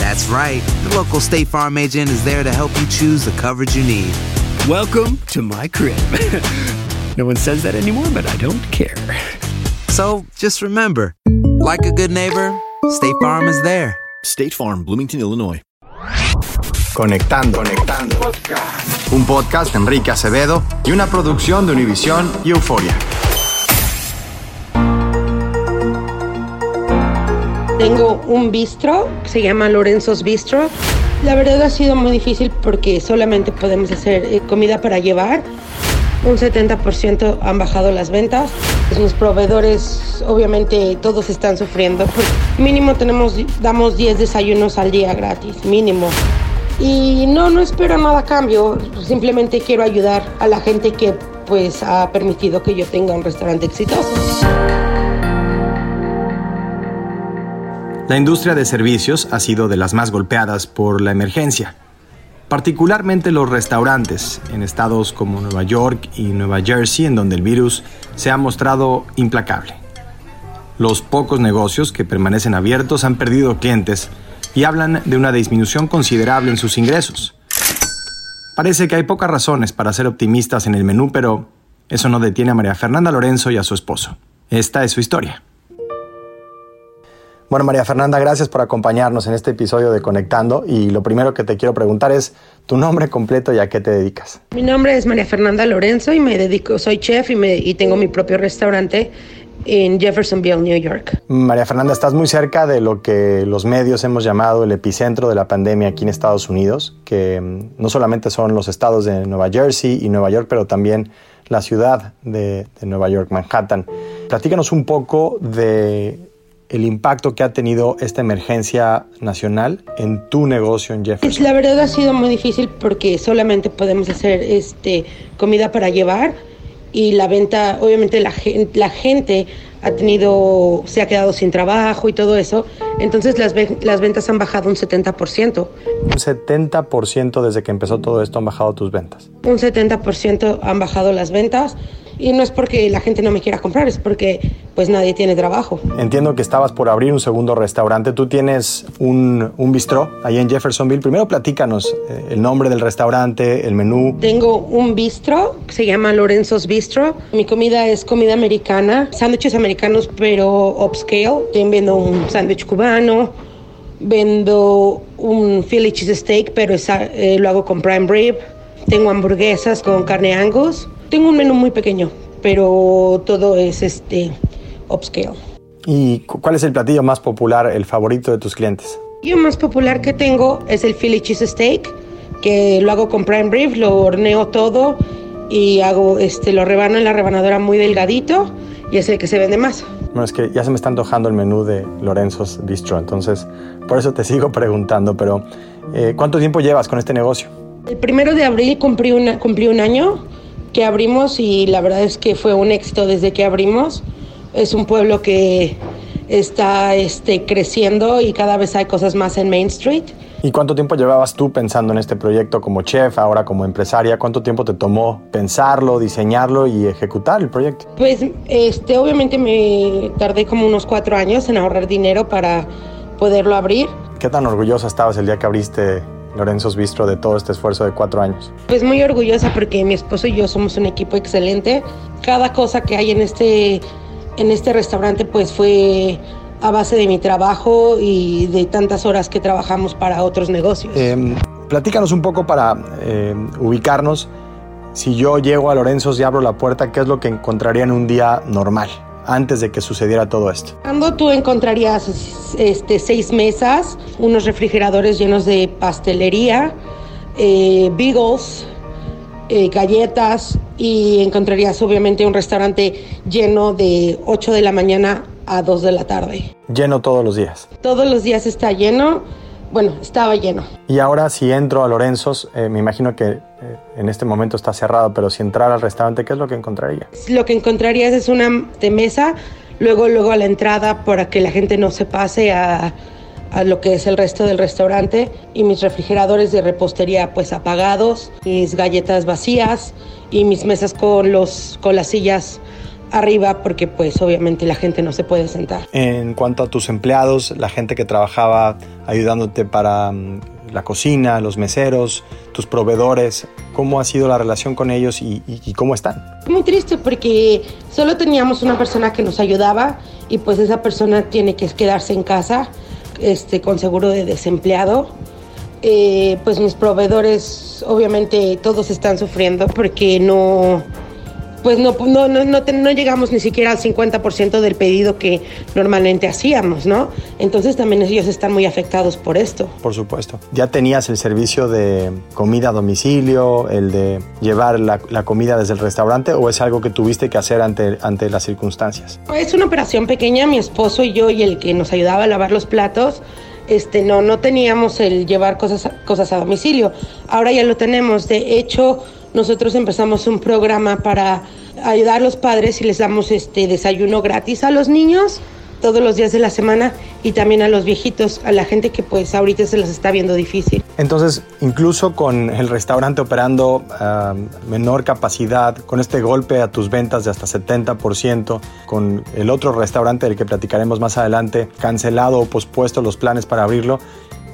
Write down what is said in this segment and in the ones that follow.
That's right. The local State Farm agent is there to help you choose the coverage you need. Welcome to my crib. no one says that anymore, but I don't care. So just remember, like a good neighbor, State Farm is there. State Farm, Bloomington, Illinois. Conectando. Conectando. Un podcast de Enrique Acevedo y una producción de Univisión y Euforia. Tengo un bistro que se llama Lorenzo's Bistro. La verdad ha sido muy difícil porque solamente podemos hacer eh, comida para llevar. Un 70% han bajado las ventas. Los proveedores, obviamente, todos están sufriendo. Pues, mínimo tenemos, damos 10 desayunos al día gratis, mínimo. Y no, no espero nada a cambio. Simplemente quiero ayudar a la gente que pues ha permitido que yo tenga un restaurante exitoso. La industria de servicios ha sido de las más golpeadas por la emergencia, particularmente los restaurantes en estados como Nueva York y Nueva Jersey, en donde el virus se ha mostrado implacable. Los pocos negocios que permanecen abiertos han perdido clientes y hablan de una disminución considerable en sus ingresos. Parece que hay pocas razones para ser optimistas en el menú, pero eso no detiene a María Fernanda Lorenzo y a su esposo. Esta es su historia. Bueno, María Fernanda, gracias por acompañarnos en este episodio de Conectando y lo primero que te quiero preguntar es tu nombre completo y a qué te dedicas. Mi nombre es María Fernanda Lorenzo y me dedico, soy chef y, me, y tengo mi propio restaurante en Jeffersonville, New York. María Fernanda, estás muy cerca de lo que los medios hemos llamado el epicentro de la pandemia aquí en Estados Unidos, que mm, no solamente son los estados de Nueva Jersey y Nueva York, pero también la ciudad de, de Nueva York, Manhattan. Platícanos un poco de el impacto que ha tenido esta emergencia nacional en tu negocio en Jefferson. La verdad ha sido muy difícil porque solamente podemos hacer este comida para llevar y la venta, obviamente la, gen- la gente ha tenido, se ha quedado sin trabajo y todo eso, entonces las, las ventas han bajado un 70%. Un 70% desde que empezó todo esto han bajado tus ventas. Un 70% han bajado las ventas y no es porque la gente no me quiera comprar, es porque pues nadie tiene trabajo. Entiendo que estabas por abrir un segundo restaurante. Tú tienes un, un bistró ahí en Jeffersonville. Primero platícanos eh, el nombre del restaurante, el menú. Tengo un bistro que se llama Lorenzo's Bistro. Mi comida es comida americana, sándwiches americanos pero upscale. También vendo un sándwich cubano, vendo un Philly cheesesteak pero esa- eh, lo hago con prime rib. Tengo hamburguesas con carne angus. Tengo un menú muy pequeño, pero todo es este upscale. ¿Y cu- cuál es el platillo más popular, el favorito de tus clientes? El más popular que tengo es el Philly cheesesteak, que lo hago con prime rib, lo horneo todo y hago este lo rebano en la rebanadora muy delgadito y es el que se vende más. Bueno, es que ya se me está antojando el menú de Lorenzo's Bistro, entonces por eso te sigo preguntando, pero eh, ¿cuánto tiempo llevas con este negocio? El primero de abril cumplí, una, cumplí un año que abrimos y la verdad es que fue un éxito desde que abrimos. Es un pueblo que está este, creciendo y cada vez hay cosas más en Main Street. ¿Y cuánto tiempo llevabas tú pensando en este proyecto como chef, ahora como empresaria? ¿Cuánto tiempo te tomó pensarlo, diseñarlo y ejecutar el proyecto? Pues este, obviamente me tardé como unos cuatro años en ahorrar dinero para poderlo abrir. ¿Qué tan orgullosa estabas el día que abriste Lorenzo's Bistro de todo este esfuerzo de cuatro años? Pues muy orgullosa porque mi esposo y yo somos un equipo excelente. Cada cosa que hay en este, en este restaurante pues fue a base de mi trabajo y de tantas horas que trabajamos para otros negocios. Eh, platícanos un poco para eh, ubicarnos. Si yo llego a Lorenzo's y abro la puerta, ¿qué es lo que encontraría en un día normal? Antes de que sucediera todo esto? Cuando tú encontrarías este, seis mesas, unos refrigeradores llenos de pastelería, eh, beagles, eh, galletas y encontrarías obviamente un restaurante lleno de 8 de la mañana a 2 de la tarde. Lleno todos los días. Todos los días está lleno. Bueno, estaba lleno. Y ahora si entro a Lorenzos, eh, me imagino que eh, en este momento está cerrado, pero si entrara al restaurante, ¿qué es lo que encontraría? Lo que encontrarías es una de mesa, luego, luego a la entrada para que la gente no se pase a, a lo que es el resto del restaurante y mis refrigeradores de repostería pues apagados, mis galletas vacías y mis mesas con los con las sillas arriba porque pues obviamente la gente no se puede sentar. En cuanto a tus empleados, la gente que trabajaba ayudándote para um, la cocina, los meseros, tus proveedores, ¿cómo ha sido la relación con ellos y, y, y, cómo están? Muy triste porque solo teníamos una persona que nos ayudaba y pues esa persona tiene que quedarse en casa este, con seguro de desempleado. Eh, pues mis proveedores obviamente todos están sufriendo porque no pues no, no, no, no, no llegamos ni siquiera al 50% del pedido que normalmente hacíamos, ¿no? Entonces también ellos están muy afectados por esto. Por supuesto. ¿Ya tenías el servicio de comida a domicilio, el de llevar la, la comida desde el restaurante o es algo que tuviste que hacer ante, ante las circunstancias? Es una operación pequeña, mi esposo y yo y el que nos ayudaba a lavar los platos. Este, no, no teníamos el llevar cosas, cosas a domicilio. Ahora ya lo tenemos. De hecho, nosotros empezamos un programa para ayudar a los padres y les damos este desayuno gratis a los niños todos los días de la semana y también a los viejitos, a la gente que pues ahorita se las está viendo difícil. Entonces, incluso con el restaurante operando uh, menor capacidad, con este golpe a tus ventas de hasta 70%, con el otro restaurante del que platicaremos más adelante, cancelado o pospuesto los planes para abrirlo,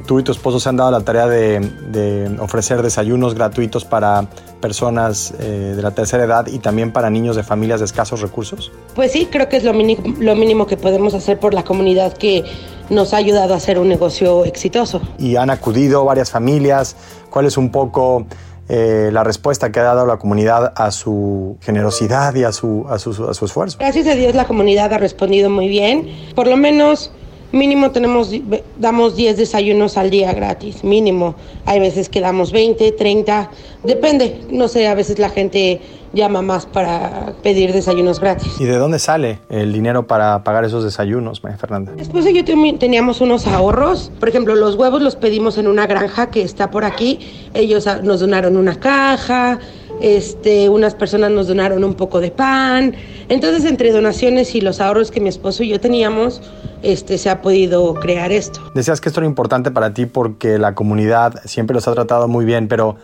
tú y tu esposo se han dado la tarea de, de ofrecer desayunos gratuitos para personas eh, de la tercera edad y también para niños de familias de escasos recursos? Pues sí, creo que es lo mínimo, lo mínimo que podemos hacer por la comunidad que nos ha ayudado a hacer un negocio exitoso. Y han acudido varias familias. ¿Cuál es un poco eh, la respuesta que ha dado la comunidad a su generosidad y a su, a, su, a su esfuerzo? Gracias a Dios la comunidad ha respondido muy bien. Por lo menos mínimo tenemos, damos 10 desayunos al día gratis, mínimo. Hay veces que damos 20, 30, depende. No sé, a veces la gente llama más para pedir desayunos gratis. ¿Y de dónde sale el dinero para pagar esos desayunos, María Fernanda? Después yo teníamos unos ahorros. Por ejemplo, los huevos los pedimos en una granja que está por aquí. Ellos nos donaron una caja. Este, unas personas nos donaron un poco de pan. Entonces, entre donaciones y los ahorros que mi esposo y yo teníamos, este, se ha podido crear esto. Decías que esto era importante para ti porque la comunidad siempre los ha tratado muy bien, pero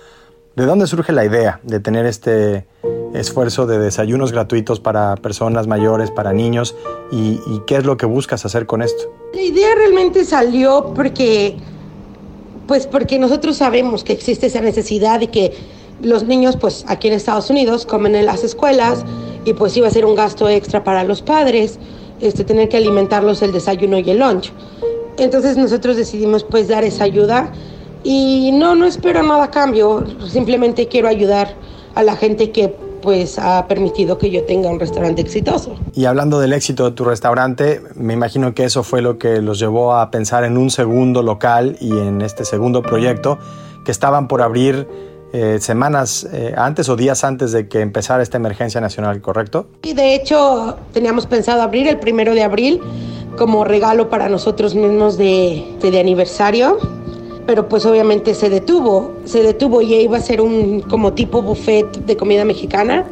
¿de dónde surge la idea de tener este esfuerzo de desayunos gratuitos para personas mayores, para niños? ¿Y, y qué es lo que buscas hacer con esto? La idea realmente salió porque, pues porque nosotros sabemos que existe esa necesidad y que los niños, pues aquí en Estados Unidos, comen en las escuelas y pues iba a ser un gasto extra para los padres, este, tener que alimentarlos el desayuno y el lunch. Entonces nosotros decidimos pues dar esa ayuda y no, no espero nada a cambio, simplemente quiero ayudar a la gente que pues ha permitido que yo tenga un restaurante exitoso. Y hablando del éxito de tu restaurante, me imagino que eso fue lo que los llevó a pensar en un segundo local y en este segundo proyecto que estaban por abrir eh, semanas eh, antes o días antes de que empezara esta emergencia nacional, ¿correcto? Y de hecho teníamos pensado abrir el primero de abril como regalo para nosotros mismos de, de, de aniversario, pero pues obviamente se detuvo, se detuvo y iba a ser un como tipo buffet de comida mexicana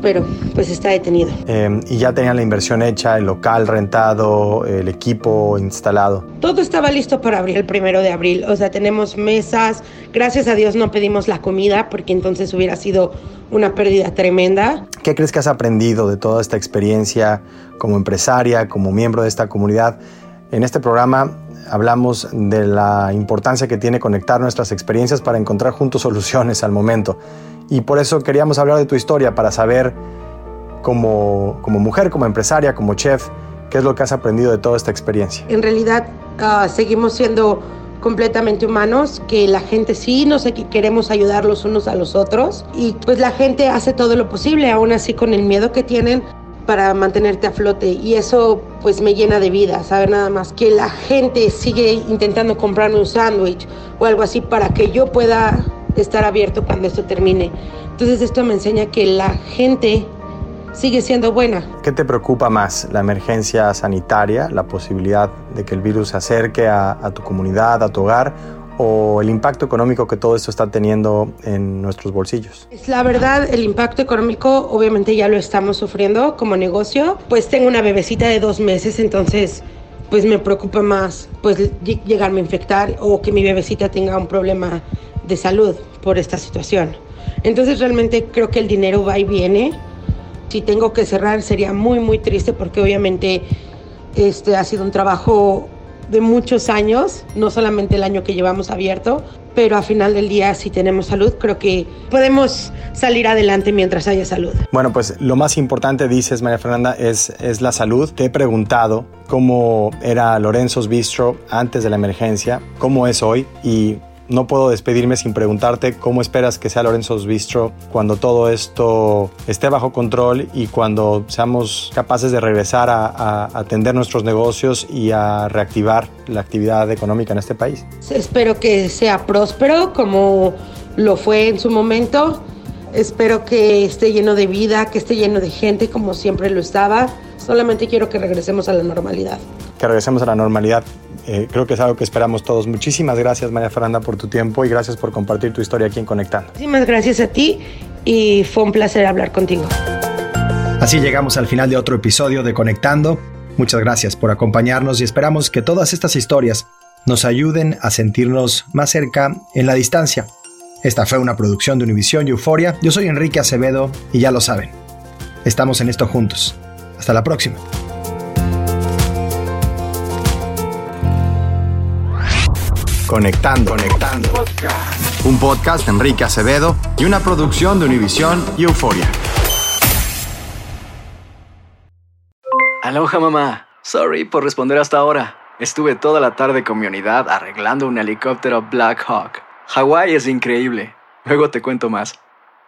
pero pues está detenido. Eh, y ya tenían la inversión hecha, el local rentado, el equipo instalado. Todo estaba listo para abrir el primero de abril. O sea, tenemos mesas. Gracias a Dios no pedimos la comida porque entonces hubiera sido una pérdida tremenda. ¿Qué crees que has aprendido de toda esta experiencia como empresaria, como miembro de esta comunidad? En este programa hablamos de la importancia que tiene conectar nuestras experiencias para encontrar juntos soluciones al momento. Y por eso queríamos hablar de tu historia, para saber como, como mujer, como empresaria, como chef, qué es lo que has aprendido de toda esta experiencia. En realidad uh, seguimos siendo completamente humanos, que la gente sí, no sé, que queremos ayudar los unos a los otros y pues la gente hace todo lo posible, aún así con el miedo que tienen para mantenerte a flote y eso pues me llena de vida, saber nada más que la gente sigue intentando comprarme un sándwich o algo así para que yo pueda estar abierto cuando esto termine. Entonces esto me enseña que la gente sigue siendo buena. ¿Qué te preocupa más? ¿La emergencia sanitaria, la posibilidad de que el virus se acerque a, a, tu comunidad, a tu hogar? ¿O el impacto económico que todo esto está teniendo en nuestros bolsillos? Es la verdad, el impacto económico obviamente ya lo estamos sufriendo como negocio. Pues tengo una bebecita de dos meses, entonces pues me preocupa más pues llegarme a infectar o que mi bebecita tenga un problema de salud por esta situación. Entonces realmente creo que el dinero va y viene si tengo que cerrar sería muy muy triste porque obviamente este ha sido un trabajo de muchos años, no solamente el año que llevamos abierto, pero a final del día si tenemos salud creo que podemos salir adelante mientras haya salud. Bueno, pues lo más importante dices María Fernanda es, es la salud. Te he preguntado cómo era Lorenzo's Bistro antes de la emergencia, cómo es hoy y no puedo despedirme sin preguntarte cómo esperas que sea Lorenzo's Bistro cuando todo esto esté bajo control y cuando seamos capaces de regresar a, a, atender nuestros negocios y a reactivar la actividad económica en este país. Espero que sea próspero como lo fue en su momento. Espero que esté lleno de vida, que esté lleno de gente como siempre lo estaba. Solamente quiero que regresemos a la normalidad. Que regresemos a la normalidad. Eh, creo que es algo que esperamos todos. Muchísimas gracias, María Fernanda, por tu tiempo y gracias por compartir tu historia aquí en Conectando. Muchísimas gracias a ti y fue un placer hablar contigo. Así llegamos al final de otro episodio de Conectando. Muchas gracias por acompañarnos y esperamos que todas estas historias nos ayuden a sentirnos más cerca en la distancia. Esta fue una producción de Univisión y Euforia. Yo soy Enrique Acevedo y ya lo saben. Estamos en esto juntos. Hasta la próxima. Conectando, conectando. Un podcast de Enrique Acevedo y una producción de Univisión y Euforia. Aloha mamá. Sorry por responder hasta ahora. Estuve toda la tarde con mi unidad arreglando un helicóptero Black Hawk. Hawái es increíble. Luego te cuento más.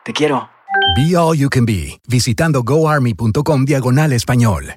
Te quiero. Be All You Can Be, visitando goarmy.com diagonal español.